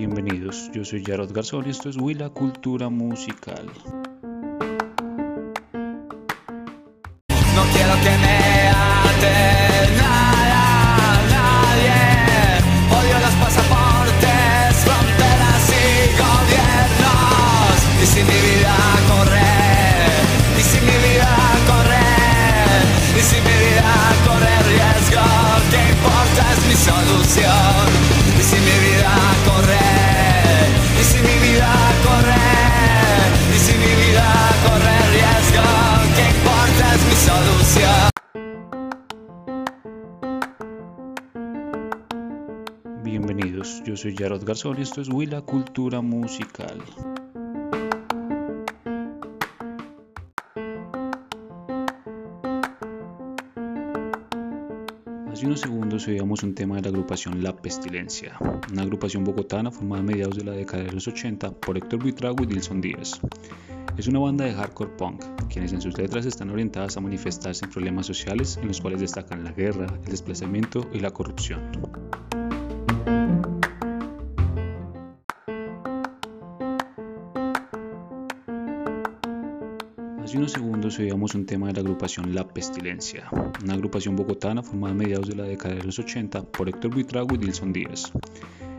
bienvenidos. Yo soy Jarod Garzón y esto es Huila Cultura Musical. No quiero Jarod Garzón y esto es Huila Cultura Musical. Hace unos segundos oíamos un tema de la agrupación La Pestilencia, una agrupación bogotana formada a mediados de la década de los 80 por Héctor Buitrago y Dilson Díaz. Es una banda de hardcore punk, quienes en sus letras están orientadas a manifestarse en problemas sociales en los cuales destacan la guerra, el desplazamiento y la corrupción. Oíamos un tema de la agrupación La Pestilencia, una agrupación bogotana formada a mediados de la década de los 80 por Héctor Buitrago y Dilson Díaz.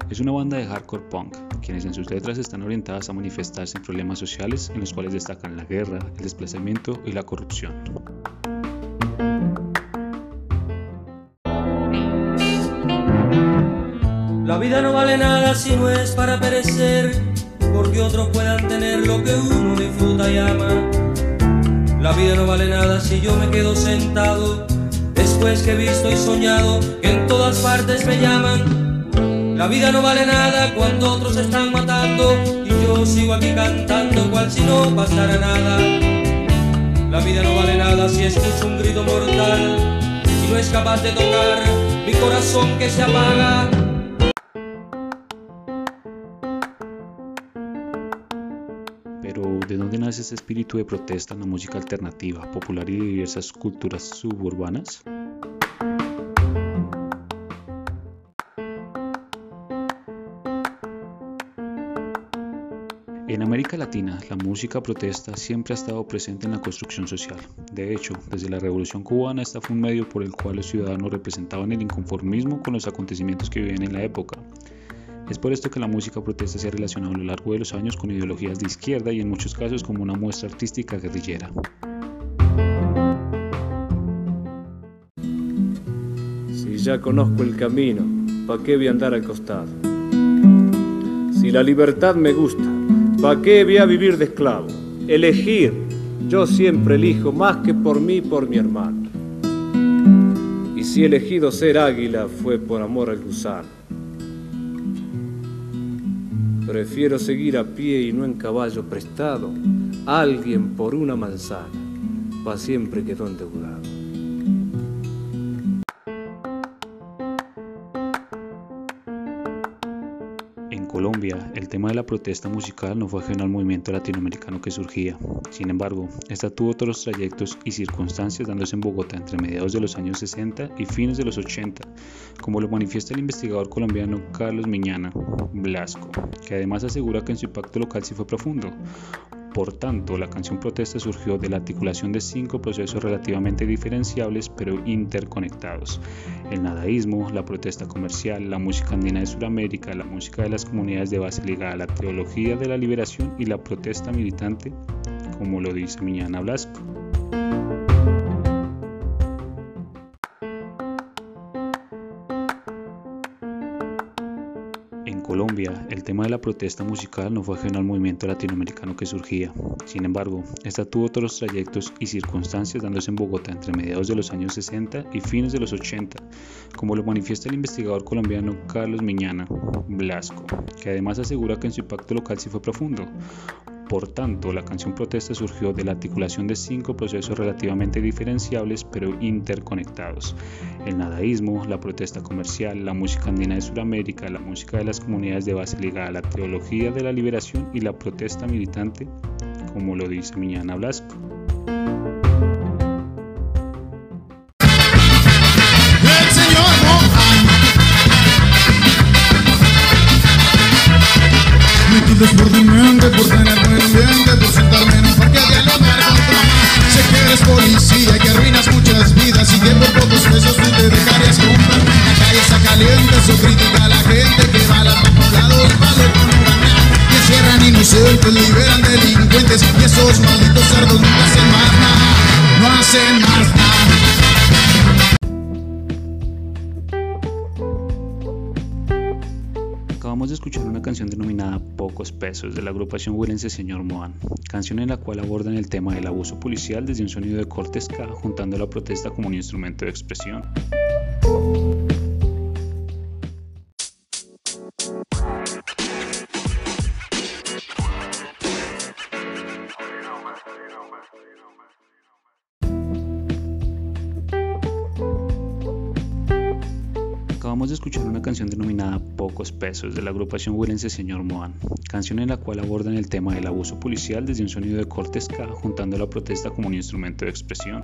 Es una banda de hardcore punk, quienes en sus letras están orientadas a manifestarse en problemas sociales en los cuales destacan la guerra, el desplazamiento y la corrupción. La vida no vale nada si no es para perecer, porque otros puedan tener lo que uno disfruta y ama. La vida no vale nada si yo me quedo sentado, después que he visto y soñado que en todas partes me llaman. La vida no vale nada cuando otros están matando y yo sigo aquí cantando cual si no pasara nada. La vida no vale nada si escucho un grito mortal y no es capaz de tocar mi corazón que se apaga. Espíritu de protesta en la música alternativa, popular y de diversas culturas suburbanas? En América Latina, la música protesta siempre ha estado presente en la construcción social. De hecho, desde la Revolución cubana, esta fue un medio por el cual los ciudadanos representaban el inconformismo con los acontecimientos que vivían en la época. Es por esto que la música protesta se ha relacionado a lo largo de los años con ideologías de izquierda y en muchos casos como una muestra artística guerrillera. Si ya conozco el camino, ¿pa' qué voy a andar al costado? Si la libertad me gusta, ¿pa' qué voy a vivir de esclavo? Elegir, yo siempre elijo más que por mí, por mi hermano. Y si elegido ser águila fue por amor al gusano. Prefiero seguir a pie y no en caballo prestado. Alguien por una manzana, pa' siempre quedó endeudado. El tema de la protesta musical no fue ajeno al movimiento latinoamericano que surgía. Sin embargo, esta tuvo otros trayectos y circunstancias dándose en Bogotá entre mediados de los años 60 y fines de los 80, como lo manifiesta el investigador colombiano Carlos Miñana Blasco, que además asegura que en su impacto local sí fue profundo. Por tanto, la canción protesta surgió de la articulación de cinco procesos relativamente diferenciables pero interconectados. El nadaísmo, la protesta comercial, la música andina de Sudamérica, la música de las comunidades de base ligada a la teología de la liberación y la protesta militante, como lo dice Miñana Blasco. Colombia, el tema de la protesta musical no fue ajeno al movimiento latinoamericano que surgía. Sin embargo, esta tuvo otros trayectos y circunstancias dándose en Bogotá entre mediados de los años 60 y fines de los 80, como lo manifiesta el investigador colombiano Carlos Miñana Blasco, que además asegura que en su impacto local sí fue profundo. Por tanto, la canción protesta surgió de la articulación de cinco procesos relativamente diferenciables pero interconectados. El nadaísmo, la protesta comercial, la música andina de Sudamérica, la música de las comunidades de base ligada a la teología de la liberación y la protesta militante, como lo dice Miñana Blasco. Liberan delincuentes y esos malditos cerdos no hacen más nada, no hacen más nada. Acabamos de escuchar una canción denominada Pocos Pesos de la agrupación huilense Señor Moan, canción en la cual abordan el tema del abuso policial desde un sonido de corte ska, juntando la protesta como un instrumento de expresión. Escuchar una canción denominada Pocos Pesos de la agrupación huilense Señor Moan, canción en la cual abordan el tema del abuso policial desde un sonido de corte ska, juntando la protesta como un instrumento de expresión.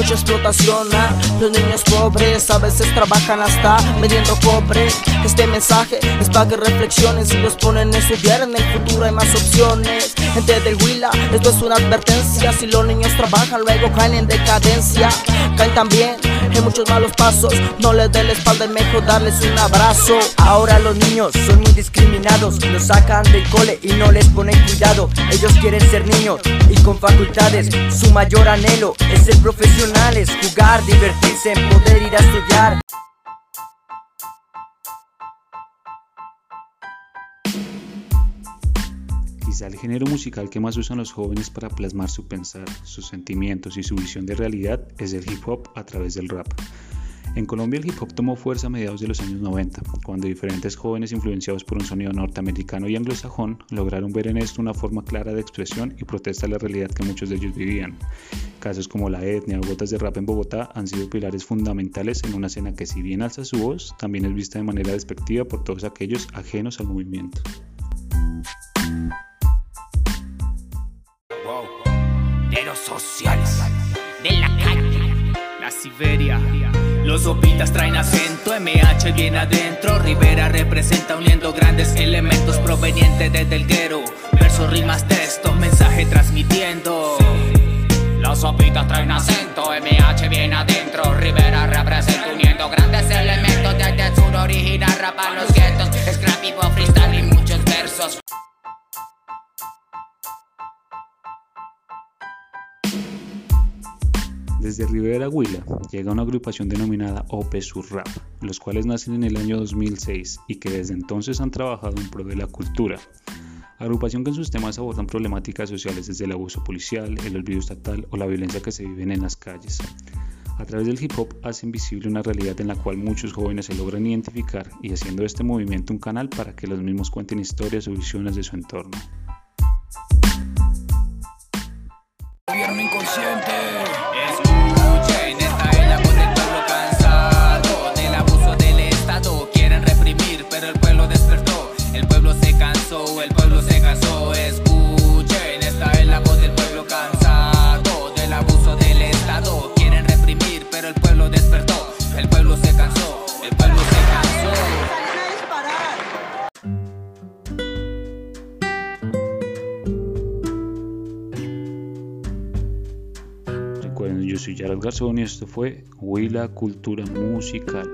Mucha explotación, ah, los niños pobres a veces trabajan hasta vendiendo cobre. Este mensaje es para que reflexionen si los ponen a estudiar en el futuro hay más opciones. Gente del Huila, esto es una advertencia. Si los niños trabajan, luego caen en decadencia. Caen también en muchos malos pasos. No les den la espalda, es mejor darles un abrazo. Ahora los niños son muy discriminados. Los sacan del cole y no les ponen cuidado. Ellos quieren ser niños y con facultades. Su mayor anhelo es ser jugar, divertirse, poder ir a estudiar. Quizá el género musical que más usan los jóvenes para plasmar su pensar, sus sentimientos y su visión de realidad es el hip hop a través del rap. En Colombia el hip hop tomó fuerza a mediados de los años 90, cuando diferentes jóvenes influenciados por un sonido norteamericano y anglosajón lograron ver en esto una forma clara de expresión y protesta a la realidad que muchos de ellos vivían. Casos como la etnia o gotas de rap en Bogotá han sido pilares fundamentales en una escena que si bien alza su voz, también es vista de manera despectiva por todos aquellos ajenos al movimiento. de los sociales, de la calle, la Siberia. Los sopitas traen acento, MH bien adentro. Rivera representa uniendo grandes elementos provenientes desde el guero. Versos, rimas, textos, mensaje transmitiendo. Los sopitas traen acento, MH bien adentro. Rivera representa uniendo grandes elementos desde el sur original. Rapa los guetos, scrap, freestyle y muchos versos. Desde Rivera Huila llega una agrupación denominada OP Sur Rap, los cuales nacen en el año 2006 y que desde entonces han trabajado en pro de la cultura. Agrupación que en sus temas abordan problemáticas sociales desde el abuso policial, el olvido estatal o la violencia que se viven en las calles. A través del hip hop hacen visible una realidad en la cual muchos jóvenes se logran identificar y haciendo este movimiento un canal para que los mismos cuenten historias o visiones de su entorno. Gobierno inconsciente. Soy Gerald Garzón y esto fue Huila Cultura Musical.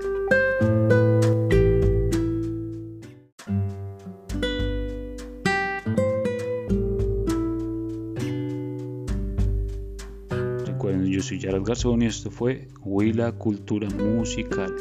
Recuerden, yo soy Gerald Garzón y esto fue Huila Cultura Musical.